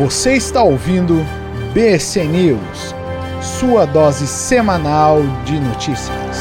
Você está ouvindo BC News, sua dose semanal de notícias.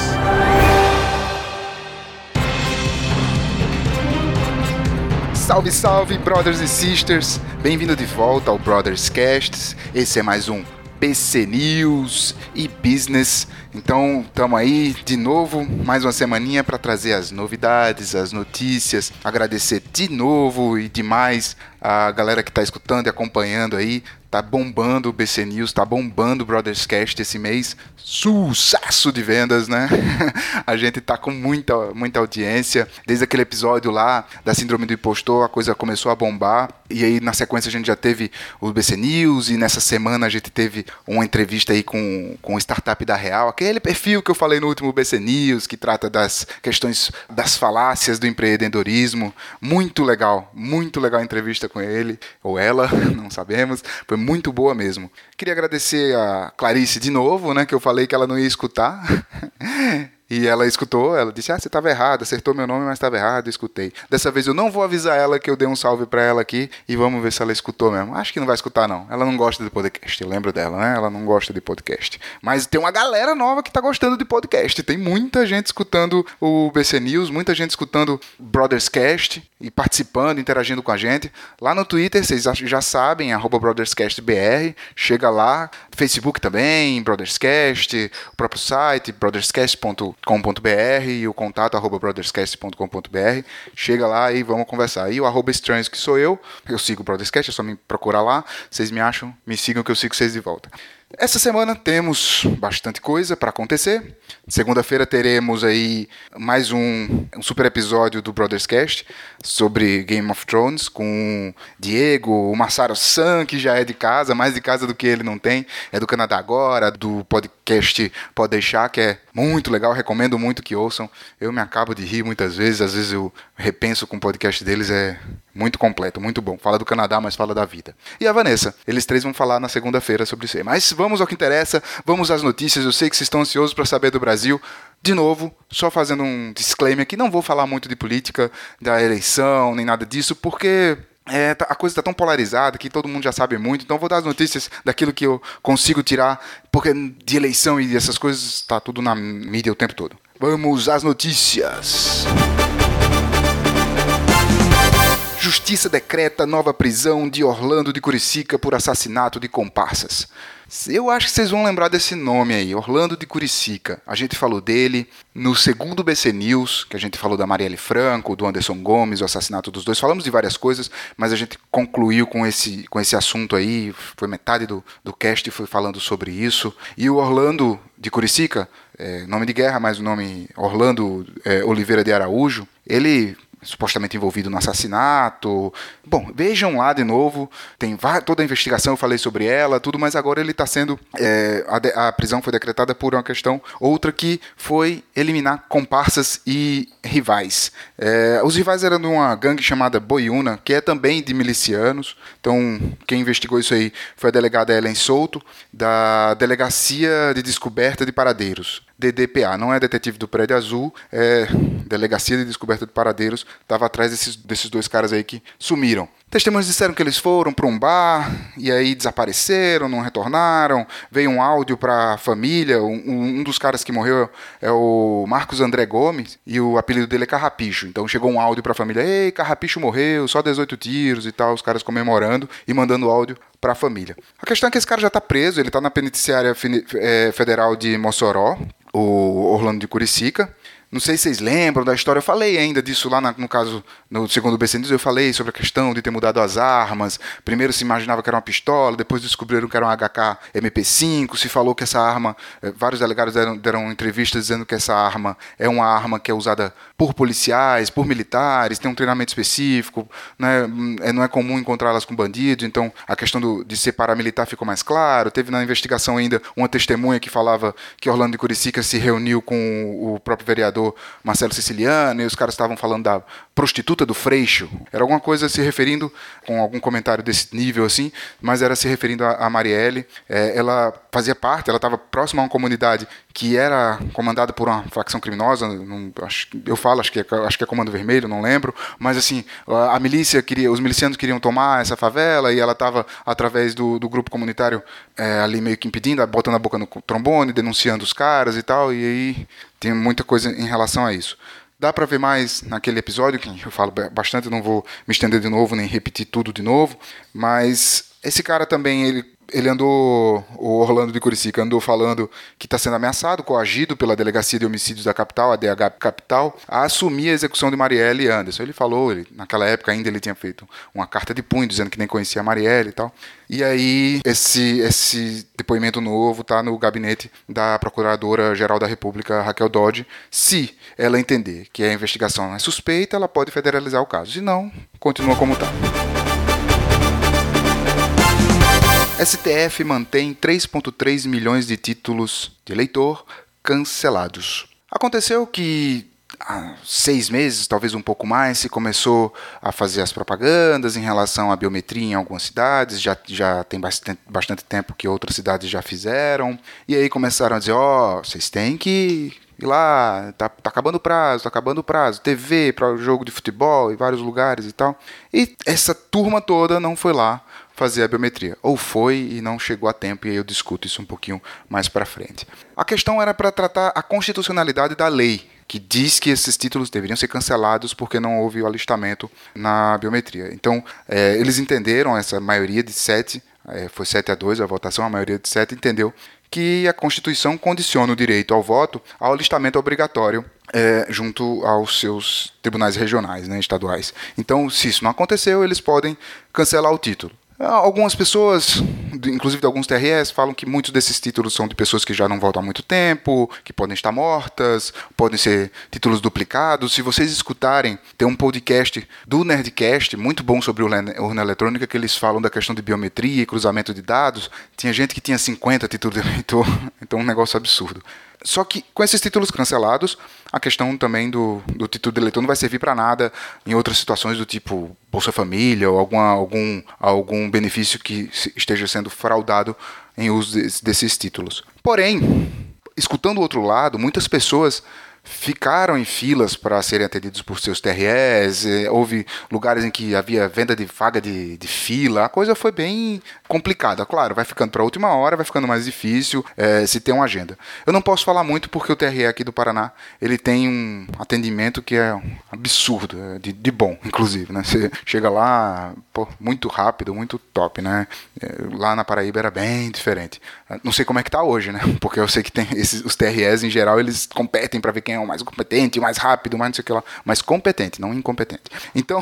Salve, salve, brothers e sisters! Bem-vindo de volta ao Brothers Casts. Esse é mais um BC News e Business. Então, estamos aí de novo, mais uma semaninha para trazer as novidades, as notícias. Agradecer de novo e demais a galera que está escutando e acompanhando aí. Tá bombando o BC News, tá bombando o Brothers Cast esse mês. Sucesso de vendas, né? a gente tá com muita, muita audiência. Desde aquele episódio lá da Síndrome do Impostor, a coisa começou a bombar. E aí, na sequência, a gente já teve o BC News. E nessa semana, a gente teve uma entrevista aí com, com o Startup da Real. Aquele perfil que eu falei no último BC News, que trata das questões das falácias do empreendedorismo. Muito legal, muito legal a entrevista com ele, ou ela, não sabemos. Foi muito boa mesmo. Queria agradecer a Clarice de novo, né, que eu falei que ela não ia escutar. E ela escutou, ela disse: Ah, você estava errado, acertou meu nome, mas estava errado, escutei. Dessa vez eu não vou avisar ela que eu dei um salve para ela aqui e vamos ver se ela escutou mesmo. Acho que não vai escutar, não. Ela não gosta de podcast, eu lembro dela, né? Ela não gosta de podcast. Mas tem uma galera nova que tá gostando de podcast. Tem muita gente escutando o BC News, muita gente escutando Brothers Cast e participando, interagindo com a gente. Lá no Twitter, vocês já sabem, BrothersCastBR. Chega lá, Facebook também, BrothersCast, o próprio site, brotherscast.com brotherscast.com.br e o contato arroba brotherscast.com.br. Chega lá e vamos conversar. E o arroba estranhos que sou eu, eu sigo o Brotherscast, é só me procurar lá. Vocês me acham, me sigam que eu sigo vocês de volta. Essa semana temos bastante coisa para acontecer. Segunda-feira teremos aí mais um, um, super episódio do Brothers Cast sobre Game of Thrones com Diego, o Massaro San, que já é de casa, mais de casa do que ele não tem, é do Canadá agora, do podcast Pode Deixar, que é muito legal, recomendo muito que ouçam. Eu me acabo de rir muitas vezes, às vezes eu repenso com o podcast deles, é muito completo, muito bom. Fala do Canadá, mas fala da vida. E a Vanessa, eles três vão falar na segunda-feira sobre isso aí. Mas vamos ao que interessa, vamos às notícias. Eu sei que vocês estão ansiosos para saber do Brasil. De novo, só fazendo um disclaimer aqui, não vou falar muito de política, da eleição, nem nada disso, porque é, tá, a coisa está tão polarizada que todo mundo já sabe muito, então vou dar as notícias daquilo que eu consigo tirar, porque de eleição e essas coisas está tudo na mídia o tempo todo. Vamos às notícias. Justiça decreta nova prisão de Orlando de Curicica por assassinato de comparsas. Eu acho que vocês vão lembrar desse nome aí, Orlando de Curicica. A gente falou dele no segundo BC News, que a gente falou da Marielle Franco, do Anderson Gomes, o assassinato dos dois. Falamos de várias coisas, mas a gente concluiu com esse, com esse assunto aí. Foi metade do, do cast foi falando sobre isso. E o Orlando de Curicica, é, nome de guerra, mas o nome Orlando é, Oliveira de Araújo, ele supostamente envolvido no assassinato. Bom, vejam lá de novo, tem toda a investigação, eu falei sobre ela, tudo, mas agora ele está sendo. É, a, a, prisão foi decretada por uma questão, outra que foi eliminar comparsas e rivais. É, os rivais eram de uma gangue chamada Boiuna, que é também de milicianos. Então, quem investigou isso aí foi a delegada Ellen Souto, da Delegacia de Descoberta de Paradeiros. DDPA, não é detetive do prédio azul, é Delegacia de Descoberta de Paradeiros, estava atrás desses, desses dois caras aí que sumiram. Testemunhas disseram que eles foram para um bar e aí desapareceram, não retornaram. Veio um áudio para a família. Um, um, dos caras que morreu é o Marcos André Gomes e o apelido dele é Carrapicho. Então chegou um áudio para a família: Ei, Carrapicho morreu, só 18 tiros e tal. Os caras comemorando e mandando áudio para a família. A questão é que esse cara já está preso, ele está na penitenciária é, federal de Mossoró, o Orlando de Curicica. Não sei se vocês lembram da história, eu falei ainda disso lá na, no caso, no segundo BC News, eu falei sobre a questão de ter mudado as armas. Primeiro se imaginava que era uma pistola, depois descobriram que era um HK MP5, se falou que essa arma, eh, vários delegados deram, deram entrevistas dizendo que essa arma é uma arma que é usada por policiais, por militares, tem um treinamento específico, né, é, não é comum encontrá-las com bandidos, então a questão do, de ser paramilitar ficou mais claro. Teve na investigação ainda uma testemunha que falava que Orlando de Curicica se reuniu com o próprio vereador Marcelo Siciliano, e os caras estavam falando da prostituta do Freixo. Era alguma coisa se referindo, com algum comentário desse nível assim, mas era se referindo a, a Marielle. É, ela fazia parte, ela estava próxima a uma comunidade que era comandada por uma facção criminosa, não, acho, eu falo, acho que, é, acho que é Comando Vermelho, não lembro, mas assim, a, a milícia queria, os milicianos queriam tomar essa favela e ela estava, através do, do grupo comunitário, é, ali meio que impedindo, botando a boca no trombone, denunciando os caras e tal, e aí tem muita coisa em relação a isso. Dá para ver mais naquele episódio, que eu falo bastante, não vou me estender de novo, nem repetir tudo de novo, mas esse cara também, ele ele andou, o Orlando de Curicica andou falando que está sendo ameaçado, coagido pela Delegacia de Homicídios da Capital, a DH Capital, a assumir a execução de Marielle Anderson. Ele falou, ele, naquela época ainda ele tinha feito uma carta de punho dizendo que nem conhecia a Marielle e tal. E aí esse, esse depoimento novo está no gabinete da Procuradora-Geral da República, Raquel Dodge. Se ela entender que a investigação é suspeita, ela pode federalizar o caso. Se não, continua como está. STF mantém 3,3 milhões de títulos de eleitor cancelados. Aconteceu que há seis meses, talvez um pouco mais, se começou a fazer as propagandas em relação à biometria em algumas cidades, já, já tem bastante, bastante tempo que outras cidades já fizeram, e aí começaram a dizer, ó, oh, vocês têm que ir lá, tá, tá acabando o prazo, tá acabando o prazo, TV para jogo de futebol em vários lugares e tal. E essa turma toda não foi lá fazer a biometria. Ou foi e não chegou a tempo, e aí eu discuto isso um pouquinho mais para frente. A questão era para tratar a constitucionalidade da lei, que diz que esses títulos deveriam ser cancelados porque não houve o alistamento na biometria. Então, é, eles entenderam, essa maioria de sete, é, foi 7 a 2 a votação, a maioria de sete entendeu que a Constituição condiciona o direito ao voto ao alistamento obrigatório é, junto aos seus tribunais regionais, né, estaduais. Então, se isso não aconteceu, eles podem cancelar o título. Algumas pessoas, inclusive de alguns TRS, falam que muitos desses títulos são de pessoas que já não voltam há muito tempo, que podem estar mortas, podem ser títulos duplicados. Se vocês escutarem, tem um podcast do Nerdcast, muito bom sobre urna eletrônica, que eles falam da questão de biometria e cruzamento de dados. Tinha gente que tinha 50 títulos de eleitor, então um negócio absurdo. Só que com esses títulos cancelados, a questão também do, do título de eleitor não vai servir para nada em outras situações do tipo Bolsa Família ou alguma, algum, algum benefício que esteja sendo fraudado em uso desses títulos. Porém, escutando o outro lado, muitas pessoas ficaram em filas para serem atendidos por seus TREs, eh, houve lugares em que havia venda de vaga de, de fila, a coisa foi bem complicada. Claro, vai ficando para a última hora, vai ficando mais difícil é, se tem uma agenda. Eu não posso falar muito porque o TRE aqui do Paraná ele tem um atendimento que é absurdo, é de, de bom, inclusive. Né? Você chega lá pô, muito rápido, muito top. Né? Lá na Paraíba era bem diferente. Não sei como é que está hoje, né? porque eu sei que tem esses, os TREs em geral eles competem para ver quem é o mais competente, o mais rápido, mais não sei o que lá, mas competente, não incompetente. Então,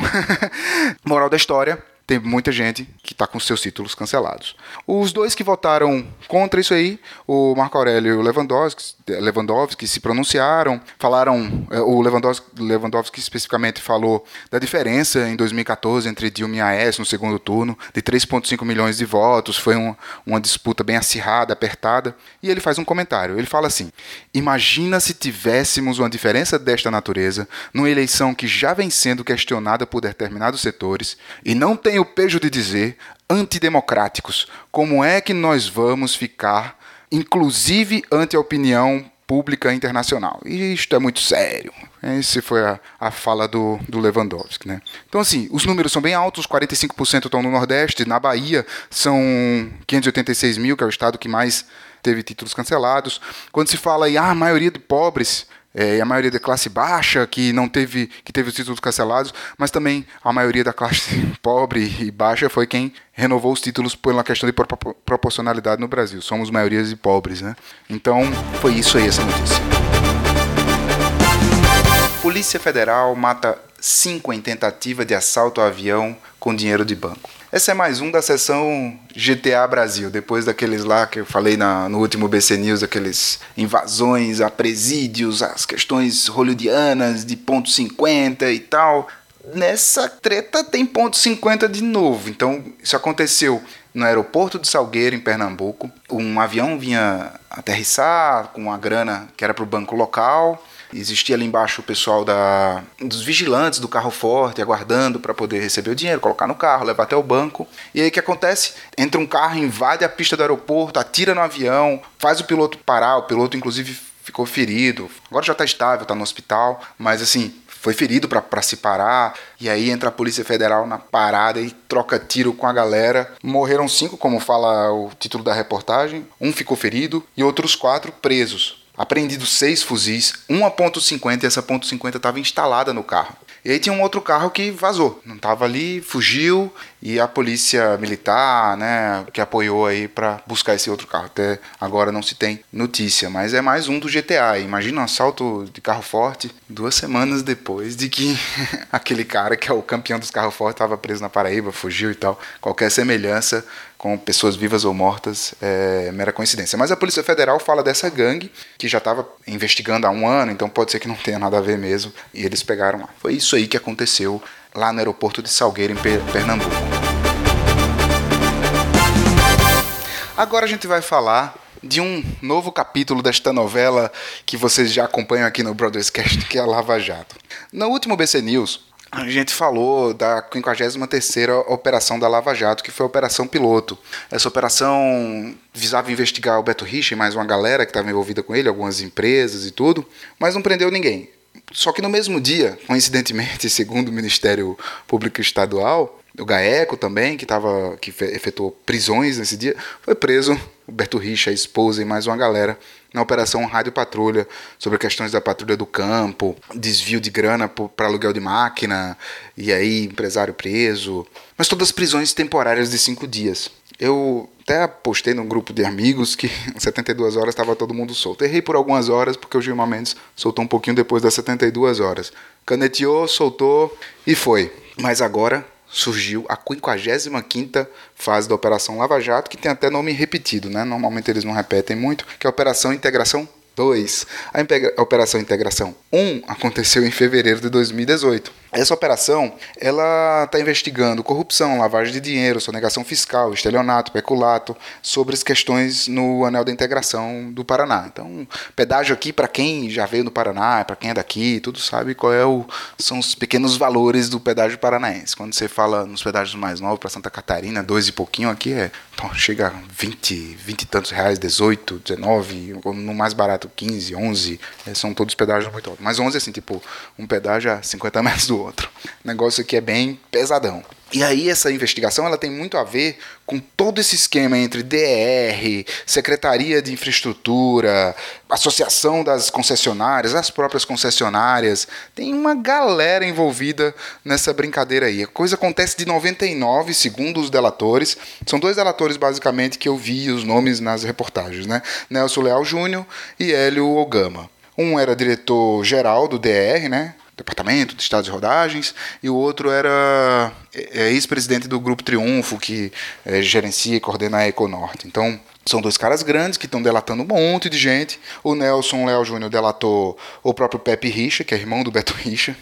moral da história, tem muita gente que está com seus títulos cancelados. Os dois que votaram contra isso aí, o Marco Aurélio e o Lewandowski, Lewandowski se pronunciaram, falaram, é, o Lewandowski, Lewandowski especificamente falou da diferença em 2014 entre Dilma e Aécio no segundo turno, de 3,5 milhões de votos, foi uma, uma disputa bem acirrada, apertada, e ele faz um comentário, ele fala assim, imagina se tivéssemos uma diferença desta natureza numa eleição que já vem sendo questionada por determinados setores e não tem o pejo de dizer antidemocráticos. Como é que nós vamos ficar, inclusive ante a opinião pública internacional? E isto é muito sério. Essa foi a, a fala do, do Lewandowski. Né? Então, assim, os números são bem altos: 45% estão no Nordeste, na Bahia são 586 mil, que é o estado que mais teve títulos cancelados. Quando se fala em ah, a maioria de pobres, é, a maioria da classe baixa que não teve que teve os títulos cancelados, mas também a maioria da classe pobre e baixa foi quem renovou os títulos pela questão de proporcionalidade no Brasil. Somos maiorias de pobres, né? Então foi isso aí essa notícia. Polícia Federal mata cinco em tentativa de assalto ao avião com dinheiro de banco. Essa é mais um da sessão GTA Brasil, depois daqueles lá que eu falei na, no último BC News, aqueles invasões a presídios, as questões hollywoodianas de ponto 50 e tal. Nessa treta tem ponto 50 de novo. Então, isso aconteceu no aeroporto de Salgueiro, em Pernambuco. Um avião vinha aterrissar com uma grana que era para o banco local. Existia ali embaixo o pessoal da, dos vigilantes do carro forte, aguardando para poder receber o dinheiro, colocar no carro, levar até o banco. E aí o que acontece? Entra um carro, invade a pista do aeroporto, atira no avião, faz o piloto parar, o piloto inclusive ficou ferido. Agora já está estável, está no hospital, mas assim, foi ferido para se parar. E aí entra a Polícia Federal na parada e troca tiro com a galera. Morreram cinco, como fala o título da reportagem. Um ficou ferido e outros quatro presos. Apreendidos seis fuzis, uma .50 e essa .50 estava instalada no carro. E aí tinha um outro carro que vazou, não estava ali, fugiu e a polícia militar, né, que apoiou aí para buscar esse outro carro. Até agora não se tem notícia, mas é mais um do GTA. Imagina um assalto de carro forte duas semanas depois de que aquele cara que é o campeão dos carros fortes estava preso na Paraíba, fugiu e tal. Qualquer semelhança com pessoas vivas ou mortas é mera coincidência. Mas a Polícia Federal fala dessa gangue que já estava investigando há um ano, então pode ser que não tenha nada a ver mesmo. E eles pegaram lá. Foi isso aí que aconteceu lá no aeroporto de Salgueiro, em Pernambuco. Agora a gente vai falar de um novo capítulo desta novela que vocês já acompanham aqui no Brothers Cast, que é a Lava Jato. No último BC News, a gente falou da 53ª Operação da Lava Jato, que foi a Operação Piloto. Essa operação visava investigar o Beto Rich e mais uma galera que estava envolvida com ele, algumas empresas e tudo, mas não prendeu ninguém. Só que no mesmo dia, coincidentemente, segundo o Ministério Público Estadual, o GAECO também, que, tava, que efetuou prisões nesse dia, foi preso o Beto Richa, a esposa e mais uma galera na Operação Rádio Patrulha, sobre questões da patrulha do campo, desvio de grana para aluguel de máquina, e aí empresário preso. Mas todas prisões temporárias de cinco dias. Eu até postei num grupo de amigos que 72 horas estava todo mundo solto. Errei por algumas horas porque o Gilmar Mendes soltou um pouquinho depois das 72 horas. Caneteou, soltou e foi. Mas agora surgiu a 55ª fase da Operação Lava Jato, que tem até nome repetido, né? Normalmente eles não repetem muito, que é a Operação Integração 2. A, Operação Integração 1 aconteceu em fevereiro de 2018. Essa operação, ela está investigando corrupção, lavagem de dinheiro, sonegação fiscal, estelionato, peculato, sobre as questões no anel da integração do Paraná. Então, pedágio aqui para quem já veio no Paraná, para quem é daqui, tudo sabe qual é o são os pequenos valores do pedágio paranaense. Quando você fala nos pedágios mais novos para Santa Catarina, dois e pouquinho aqui é, chega a 20, 20 e tantos reais, 18, 19, no mais barato 15, 11, é, são todos pedágios muito altos. Mas 11 assim, tipo, um pedágio a 50 metros do outro. Negócio aqui é bem pesadão. E aí essa investigação ela tem muito a ver com todo esse esquema entre DER, Secretaria de Infraestrutura, Associação das Concessionárias, as próprias concessionárias. Tem uma galera envolvida nessa brincadeira aí. A coisa acontece de 99, segundo os delatores. São dois delatores basicamente que eu vi os nomes nas reportagens, né? Nelson Leal Júnior e Hélio Ogama. Um era diretor geral do DR, né? Departamento de estados de rodagens, e o outro era é, é, ex-presidente do Grupo Triunfo, que é, gerencia e coordena a Econorte. Então, são dois caras grandes que estão delatando um monte de gente. O Nelson Léo Júnior delatou o próprio Pepe Richa, que é irmão do Beto Richa,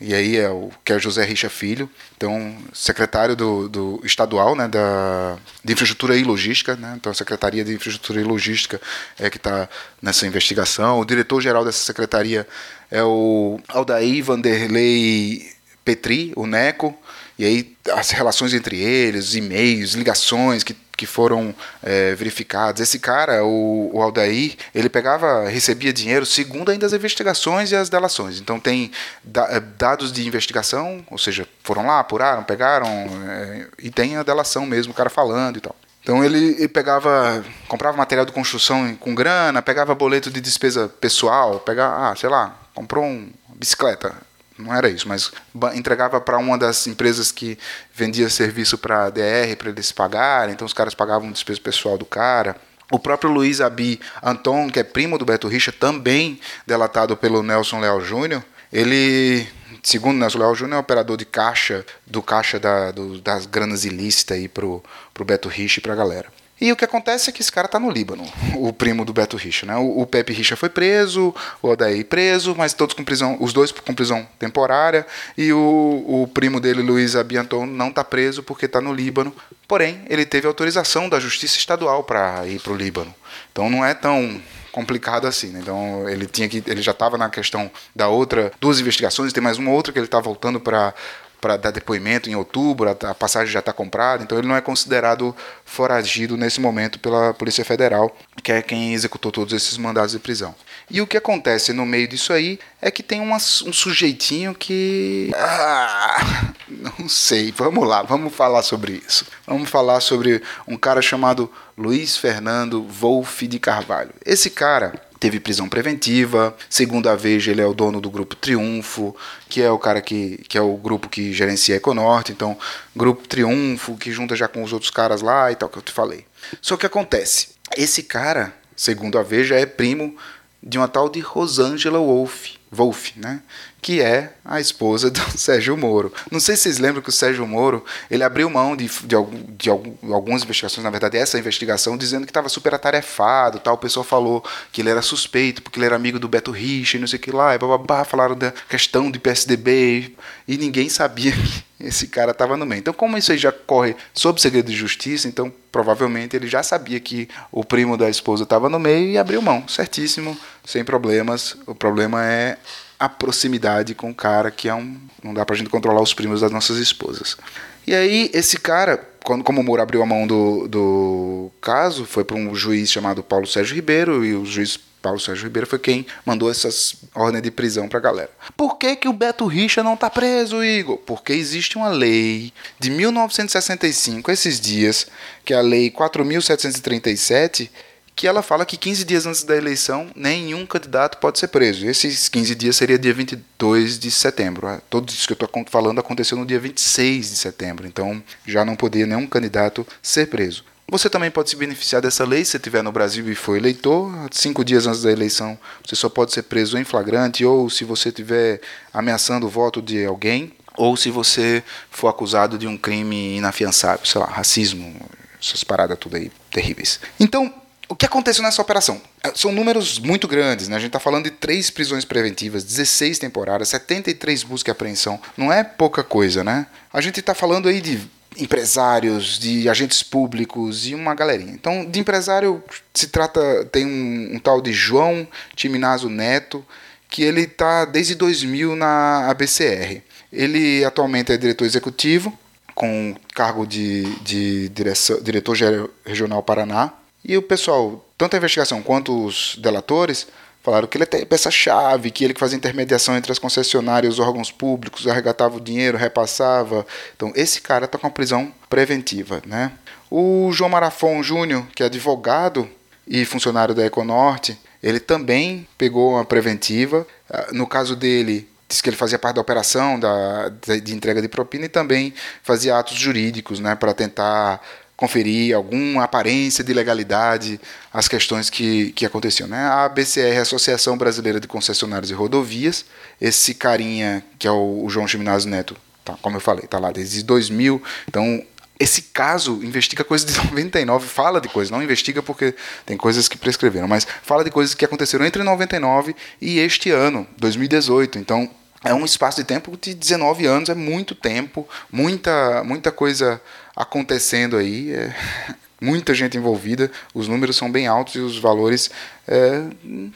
e aí é o que é José Richa Filho, então secretário do, do estadual, né, da de infraestrutura e logística, né, então a secretaria de infraestrutura e logística é que está nessa investigação. O diretor geral dessa secretaria é o Aldair Vanderlei Petri, o Neco, e aí as relações entre eles, e-mails, ligações que, que foram é, verificadas. Esse cara, o, o Aldair, ele pegava, recebia dinheiro segundo ainda as investigações e as delações. Então tem da, é, dados de investigação, ou seja, foram lá, apuraram, pegaram, é, e tem a delação mesmo, o cara falando e tal. Então ele, ele, pegava, comprava material de construção com grana, pegava boleto de despesa pessoal, pegava, ah, sei lá, comprou uma bicicleta, não era isso, mas entregava para uma das empresas que vendia serviço para a DR para eles pagarem, então os caras pagavam despesa pessoal do cara. O próprio Luiz Abi Anton, que é primo do Beto Richa, também delatado pelo Nelson Leal Júnior, ele, segundo Nelson Leal Júnior, é operador de caixa, do caixa da, do, das granas ilícitas aí pro, pro Beto Richa e pra galera. E o que acontece é que esse cara está no Líbano, o primo do Beto Richa. Né? O, o Pepe Richa foi preso, o Odaí preso, mas todos com prisão, os dois com prisão temporária, e o, o primo dele, Luiz Abianton, não está preso porque está no Líbano. Porém, ele teve autorização da Justiça Estadual para ir para o Líbano. Então não é tão complicado assim, né? Então ele tinha que, ele já estava na questão da outra, duas investigações, tem mais uma outra que ele está voltando para para dar depoimento em outubro, a passagem já está comprada, então ele não é considerado foragido nesse momento pela Polícia Federal, que é quem executou todos esses mandados de prisão. E o que acontece no meio disso aí é que tem uma, um sujeitinho que. Ah, não sei, vamos lá, vamos falar sobre isso. Vamos falar sobre um cara chamado Luiz Fernando Wolff de Carvalho. Esse cara teve prisão preventiva. Segundo a Veja, ele é o dono do grupo Triunfo, que é o cara que, que é o grupo que gerencia a Econorte. Então, grupo Triunfo, que junta já com os outros caras lá e tal, que eu te falei. Só que acontece, esse cara, segundo a Veja, é primo de uma tal de Rosângela Wolff. Wolff, né? que é a esposa do Sérgio Moro. Não sei se vocês lembram que o Sérgio Moro ele abriu mão de, de, de, algumas investigações, na verdade essa investigação, dizendo que estava super atarefado, tal. o pessoal falou que ele era suspeito porque ele era amigo do Beto Richa e não sei o que lá, e bababá, falaram da questão de PSDB e ninguém sabia que esse cara estava no meio. Então, como isso aí já corre sob segredo de justiça, então provavelmente ele já sabia que o primo da esposa estava no meio e abriu mão, certíssimo, sem problemas. O problema é a proximidade com o cara que é um. Não dá pra gente controlar os primos das nossas esposas. E aí, esse cara, quando, como o Moura abriu a mão do, do caso, foi para um juiz chamado Paulo Sérgio Ribeiro, e o juiz Paulo Sérgio Ribeiro foi quem mandou essas ordens de prisão pra galera. Por que, que o Beto Richa não tá preso, Igor? Porque existe uma lei de 1965, esses dias, que é a lei 4737, que ela fala que 15 dias antes da eleição nenhum candidato pode ser preso. Esses 15 dias seria dia 22 de setembro. Ah, tudo isso que eu estou falando aconteceu no dia 26 de setembro, então já não poderia nenhum candidato ser preso. Você também pode se beneficiar dessa lei se estiver no Brasil e for eleitor. Cinco dias antes da eleição, você só pode ser preso em flagrante ou se você estiver ameaçando o voto de alguém ou se você for acusado de um crime inafiançável, sei lá, racismo, essas paradas tudo aí terríveis. Então, o que aconteceu nessa operação? É, são números muito grandes, né? A gente está falando de três prisões preventivas, 16 temporadas, 73 busca e apreensão. Não é pouca coisa, né? A gente está falando aí de empresários, de agentes públicos e uma galerinha. Então, de empresário se trata, tem um, um tal de João Timinazo Neto, que ele está desde 2000 na ABCR. Ele atualmente é diretor executivo, com cargo de, de direção, diretor regional Paraná, e o pessoal, tanto a investigação quanto os delatores, falaram que ele é peça-chave, que ele que fazia intermediação entre as concessionárias e os órgãos públicos, arregatava o dinheiro, repassava. Então, esse cara está com a prisão preventiva. Né? O João Marafon Júnior, que é advogado e funcionário da Econorte, ele também pegou uma preventiva. Ah, no caso dele, disse que ele fazia parte da operação da, de entrega de propina e também fazia atos jurídicos né, para tentar conferir alguma aparência de legalidade às questões que, que aconteciam. Né? A ABCR, Associação Brasileira de Concessionários e Rodovias, esse carinha que é o, o João Gimnásio Neto, tá, como eu falei, está lá desde 2000, então esse caso investiga coisas de 99, fala de coisas, não investiga porque tem coisas que prescreveram, mas fala de coisas que aconteceram entre 99 e este ano, 2018. Então, é um espaço de tempo de 19 anos, é muito tempo, muita, muita coisa acontecendo aí. É, muita gente envolvida, os números são bem altos e os valores é,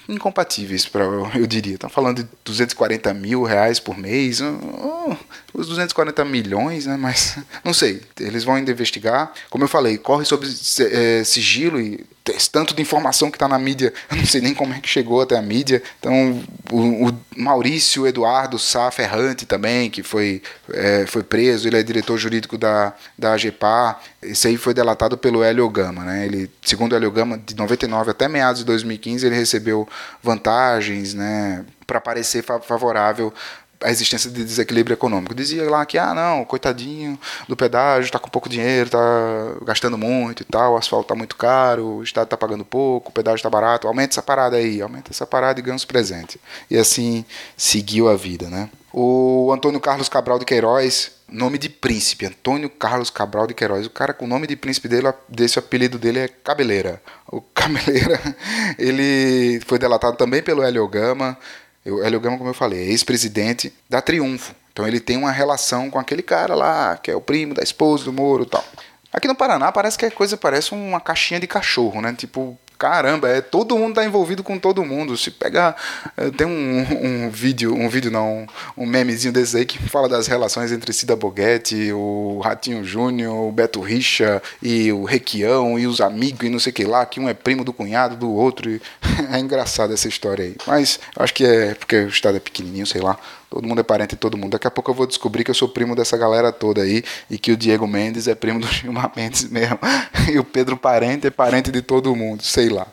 incompatíveis, pra, eu diria. Estão falando de 240 mil reais por mês, oh, os 240 milhões, né? mas não sei. Eles vão ainda investigar. Como eu falei, corre sobre é, sigilo e tanto de informação que está na mídia, eu não sei nem como é que chegou até a mídia. Então, o, o Maurício Eduardo Sá Ferrante também, que foi, é, foi preso, ele é diretor jurídico da, da AGPA. Esse aí foi delatado pelo Hélio Gama. Né? Ele, segundo o Hélio Gama, de 99 até meados de 2015, ele recebeu vantagens né, para parecer favorável a existência de desequilíbrio econômico. Dizia lá que, ah, não, coitadinho do pedágio, está com pouco dinheiro, está gastando muito e tal, o asfalto está muito caro, o Estado está pagando pouco, o pedágio está barato, aumenta essa parada aí, aumenta essa parada e ganha os presentes. E assim seguiu a vida, né? O Antônio Carlos Cabral de Queiroz, nome de príncipe, Antônio Carlos Cabral de Queiroz. O cara com o nome de príncipe dele, desse apelido dele é Cabeleira. O Cabeleira, ele foi delatado também pelo Hélio Gama, o Hélio Gama, como eu falei, é ex-presidente da Triunfo. Então ele tem uma relação com aquele cara lá, que é o primo da esposa do Moro e tal. Aqui no Paraná parece que a coisa parece uma caixinha de cachorro, né? Tipo, caramba, é todo mundo tá envolvido com todo mundo. Se pegar, eh, tem um, um vídeo, um vídeo não, um memezinho desse aí que fala das relações entre Cida Boguete, o Ratinho Júnior, o Beto Richa e o Requião e os amigos e não sei o que lá, que um é primo do cunhado do outro. é engraçado essa história aí. Mas acho que é porque o estado é pequenininho, sei lá. Todo mundo é parente de todo mundo. Daqui a pouco eu vou descobrir que eu sou primo dessa galera toda aí e que o Diego Mendes é primo do Gilmar Mendes mesmo. E o Pedro Parente é parente de todo mundo, sei lá.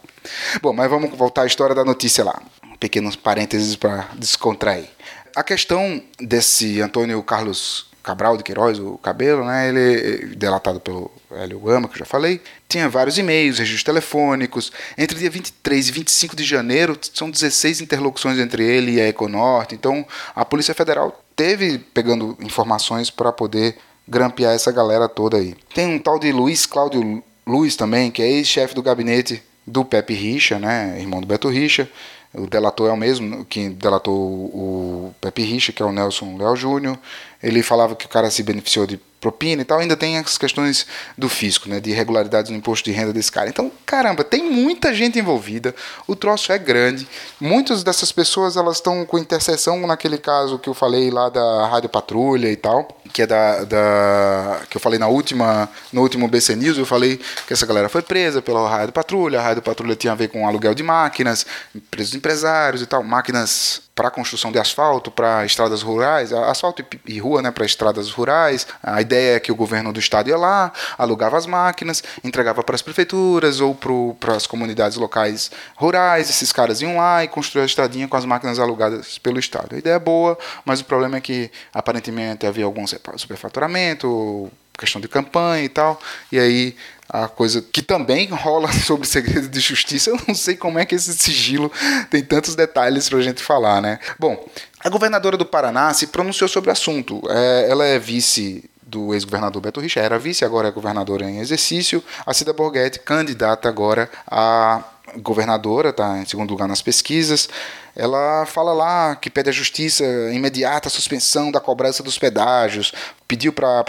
Bom, mas vamos voltar à história da notícia lá. Pequenos parênteses para descontrair. A questão desse Antônio Carlos Cabral de Queiroz, o Cabelo, né? Ele, delatado pelo Hélio Gama, que eu já falei, tinha vários e-mails, registros telefônicos. Entre dia 23 e 25 de janeiro, são 16 interlocuções entre ele e a Econorte. Então, a Polícia Federal teve pegando informações para poder grampear essa galera toda aí. Tem um tal de Luiz Cláudio Luiz também, que é ex-chefe do gabinete do Pepe Richa, né, irmão do Beto Richa. O delator é o mesmo que delatou o Pepe Richa, que é o Nelson Léo Júnior. Ele falava que o cara se beneficiou de propina e tal, ainda tem as questões do fisco, né, de irregularidades no imposto de renda desse cara. Então, caramba, tem muita gente envolvida, o troço é grande. Muitas dessas pessoas elas estão com interseção naquele caso que eu falei lá da Rádio Patrulha e tal, que é da, da que eu falei na última no último BC News, eu falei que essa galera foi presa pela Rádio Patrulha, a Rádio Patrulha tinha a ver com aluguel de máquinas, presos empresários e tal, máquinas para construção de asfalto, para estradas rurais, asfalto e rua, né, para estradas rurais. A ideia é que o governo do estado ia lá, alugava as máquinas, entregava para as prefeituras ou para as comunidades locais rurais. Esses caras iam lá e construíam a estradinha com as máquinas alugadas pelo estado. A ideia é boa, mas o problema é que aparentemente havia algum superfaturamento, questão de campanha e tal. E aí a coisa que também rola sobre segredo de justiça. Eu não sei como é que esse sigilo tem tantos detalhes para a gente falar, né? Bom, a governadora do Paraná se pronunciou sobre o assunto. É, ela é vice do ex-governador Beto Richa, era vice, agora é governadora em exercício. A Cida Borghetti, candidata agora a governadora, está em segundo lugar nas pesquisas. Ela fala lá que pede a justiça imediata a suspensão da cobrança dos pedágios, pediu para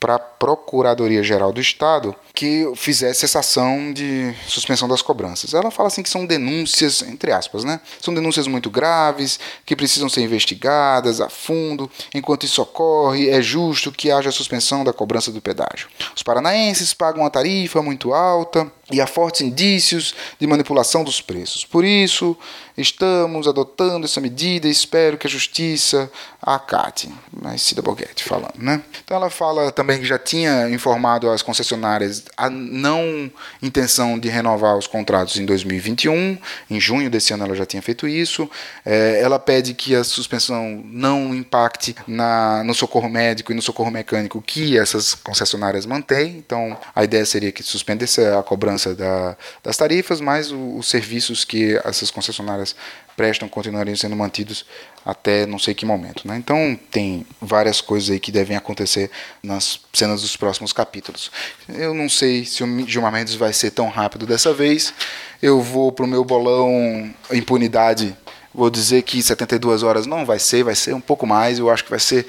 para a Procuradoria-Geral do Estado que fizesse essa ação de suspensão das cobranças. Ela fala assim que são denúncias, entre aspas, né? São denúncias muito graves, que precisam ser investigadas a fundo. Enquanto isso ocorre, é justo que haja suspensão da cobrança do pedágio. Os paranaenses pagam uma tarifa muito alta e há fortes indícios de manipulação dos preços. Por isso, estamos adotando essa medida e espero que a justiça acate. Mas Cida Borghetti falando, né? Então ela fala também que já tinha informado as concessionárias a não intenção de renovar os contratos em 2021. Em junho desse ano ela já tinha feito isso. É, ela pede que a suspensão não impacte na, no socorro médico e no socorro mecânico que essas concessionárias mantêm. Então a ideia seria que suspendesse a cobrança da, das tarifas, mas o, os serviços que essas concessionárias prestam continuariam sendo mantidos até não sei que momento. Né? Então tem várias coisas aí que devem acontecer nas cenas dos próximos capítulos. Eu não sei se o Gilmar Mendes vai ser tão rápido dessa vez. Eu vou para o meu bolão impunidade. Vou dizer que 72 horas não vai ser, vai ser um pouco mais. Eu acho que vai ser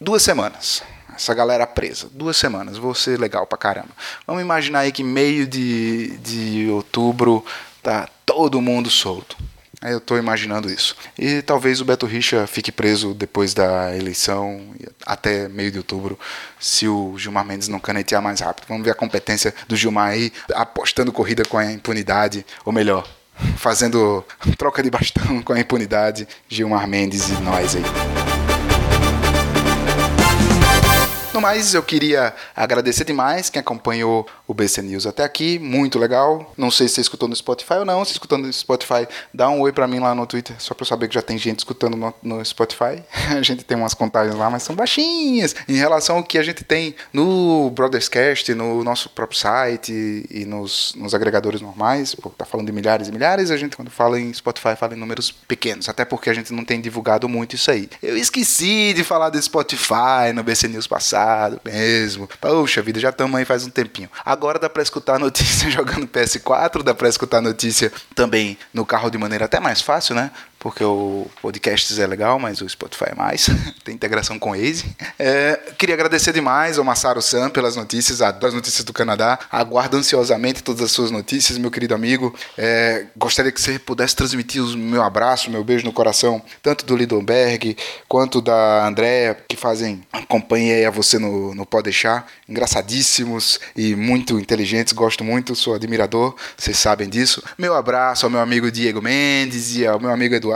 duas semanas essa galera presa. Duas semanas, vou ser legal pra caramba. Vamos imaginar aí que meio de, de outubro tá todo mundo solto. Eu estou imaginando isso. E talvez o Beto Richa fique preso depois da eleição, até meio de outubro, se o Gilmar Mendes não canetear mais rápido. Vamos ver a competência do Gilmar aí, apostando corrida com a impunidade, ou melhor, fazendo troca de bastão com a impunidade. Gilmar Mendes e nós aí. No mais, eu queria agradecer demais quem acompanhou o BC News até aqui, muito legal. Não sei se você escutou no Spotify ou não. Se escutou no Spotify, dá um oi para mim lá no Twitter, só para eu saber que já tem gente escutando no, no, Spotify. A gente tem umas contagens lá, mas são baixinhas em relação ao que a gente tem no Brotherscast, no nosso próprio site e nos, nos agregadores normais. Pô, tá falando de milhares e milhares, a gente quando fala em Spotify fala em números pequenos, até porque a gente não tem divulgado muito isso aí. Eu esqueci de falar do Spotify no BC News passado mesmo. Poxa vida, já estamos aí faz um tempinho. Agora dá para escutar a notícia jogando PS4, dá para escutar a notícia também no carro de maneira até mais fácil, né? Porque o podcast é legal, mas o Spotify é mais. Tem integração com o Waze. É, queria agradecer demais ao Massaro Sam pelas notícias, as notícias do Canadá. Aguardo ansiosamente todas as suas notícias, meu querido amigo. É, gostaria que você pudesse transmitir o meu abraço, meu beijo no coração, tanto do Lidonberg quanto da Andréa, que fazem companhia a você no, no Pode Deixar. Engraçadíssimos e muito inteligentes, gosto muito, sou admirador, vocês sabem disso. Meu abraço ao meu amigo Diego Mendes e ao meu amigo Eduardo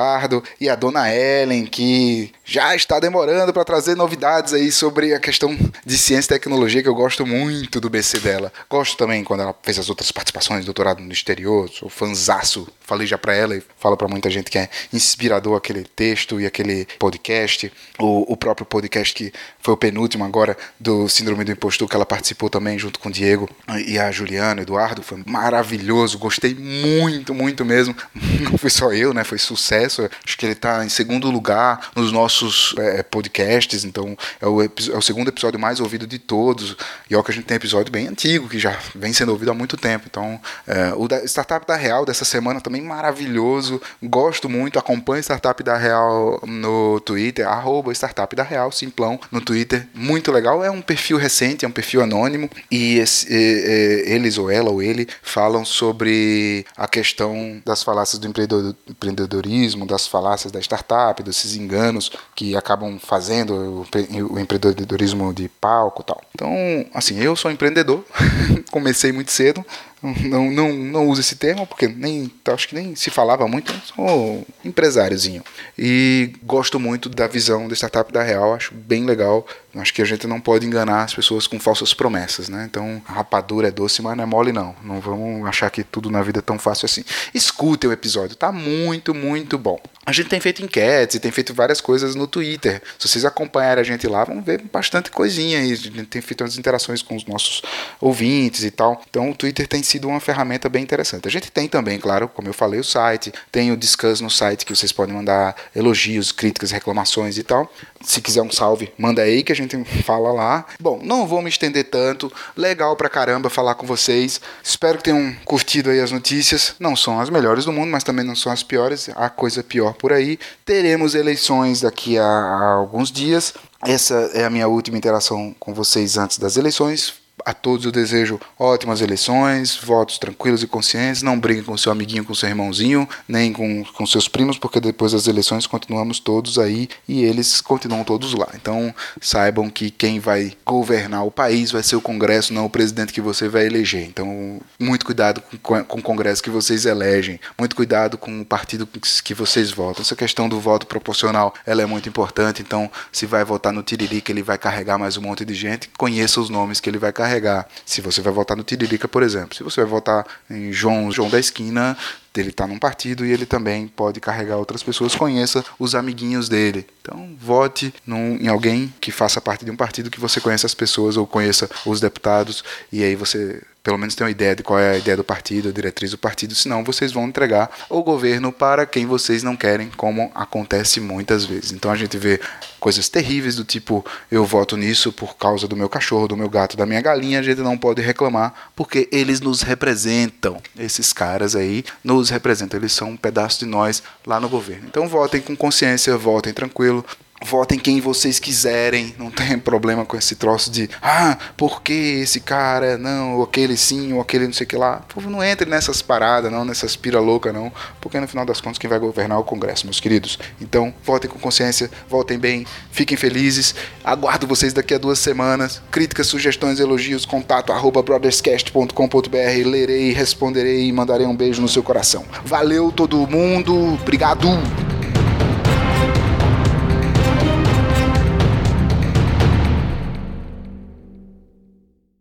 e a dona Ellen, que já está demorando para trazer novidades aí sobre a questão de ciência e tecnologia, que eu gosto muito do BC dela. Gosto também quando ela fez as outras participações, doutorado no exterior, sou fanzaço. Falei já para ela e falo para muita gente que é inspirador aquele texto e aquele podcast. O, o próprio podcast que foi o penúltimo agora do Síndrome do Impostor, que ela participou também junto com o Diego e a Juliana, Eduardo. Foi maravilhoso, gostei muito, muito mesmo. Não foi só eu, né? Foi sucesso. Acho que ele está em segundo lugar nos nossos nossos é, podcasts, então é o, é o, segundo episódio mais ouvido de todos. E olha que a gente tem episódio bem antigo, que já vem sendo ouvido há muito tempo. Então, é, o da Startup da Real dessa semana também maravilhoso. Gosto muito, acompanho Startup da Real no Twitter, arroba Startup da Real, simplão, no Twitter. Muito legal, é um perfil recente, é um perfil anônimo, e esse, eles ou ela ou ele falam sobre a questão das falácias do empreendedorismo, das falácias da startup, desses enganos que acabam fazendo o, o empreendedorismo de palco tal. Então, assim, eu sou empreendedor, comecei muito cedo, não, não, não uso esse termo porque nem acho que nem se falava muito, sou empresáriozinho. E gosto muito da visão da startup da Real, acho bem legal. Acho que a gente não pode enganar as pessoas com falsas promessas, né? Então, rapadura é doce, mas não é mole não. Não vamos achar que tudo na vida é tão fácil assim. Escutem o episódio, tá muito, muito bom. A gente tem feito enquetes e tem feito várias coisas no Twitter. Se vocês acompanharem a gente lá, vão ver bastante coisinha. E a gente tem feito umas interações com os nossos ouvintes e tal. Então, o Twitter tem sido uma ferramenta bem interessante. A gente tem também, claro, como eu falei, o site, tem o Discuss no site que vocês podem mandar elogios, críticas, reclamações e tal. Se quiser um salve, manda aí que a gente fala lá. Bom, não vou me estender tanto. Legal pra caramba falar com vocês. Espero que tenham curtido aí as notícias. Não são as melhores do mundo, mas também não são as piores. Há coisa pior por aí. Teremos eleições daqui a, a alguns dias. Essa é a minha última interação com vocês antes das eleições. A todos eu desejo ótimas eleições, votos tranquilos e conscientes. Não briguem com seu amiguinho, com seu irmãozinho, nem com, com seus primos, porque depois das eleições continuamos todos aí e eles continuam todos lá. Então saibam que quem vai governar o país vai ser o Congresso, não o presidente que você vai eleger. Então, muito cuidado com, com o Congresso que vocês elegem, muito cuidado com o partido que vocês votam. Essa questão do voto proporcional ela é muito importante. Então, se vai votar no Tiririca, ele vai carregar mais um monte de gente. Conheça os nomes que ele vai carregar carregar. Se você vai votar no Tiririca, por exemplo, se você vai votar em João, João da Esquina, ele está num partido e ele também pode carregar outras pessoas. Conheça os amiguinhos dele. Então, vote num, em alguém que faça parte de um partido que você conheça as pessoas ou conheça os deputados e aí você pelo menos uma ideia de qual é a ideia do partido, a diretriz do partido, senão vocês vão entregar o governo para quem vocês não querem, como acontece muitas vezes. Então a gente vê coisas terríveis do tipo eu voto nisso por causa do meu cachorro, do meu gato, da minha galinha, a gente não pode reclamar porque eles nos representam. Esses caras aí nos representam, eles são um pedaço de nós lá no governo. Então votem com consciência, votem tranquilo, Votem quem vocês quiserem, não tem problema com esse troço de ah, por que esse cara, não, ou aquele sim, ou aquele não sei o que lá. Por favor, não entre nessas paradas, não, nessas pira louca, não, porque no final das contas quem vai governar é o Congresso, meus queridos. Então, votem com consciência, votem bem, fiquem felizes. Aguardo vocês daqui a duas semanas. Críticas, sugestões, elogios, contato arroba brotherscast.com.br. Lerei, responderei e mandarei um beijo no seu coração. Valeu todo mundo, obrigado!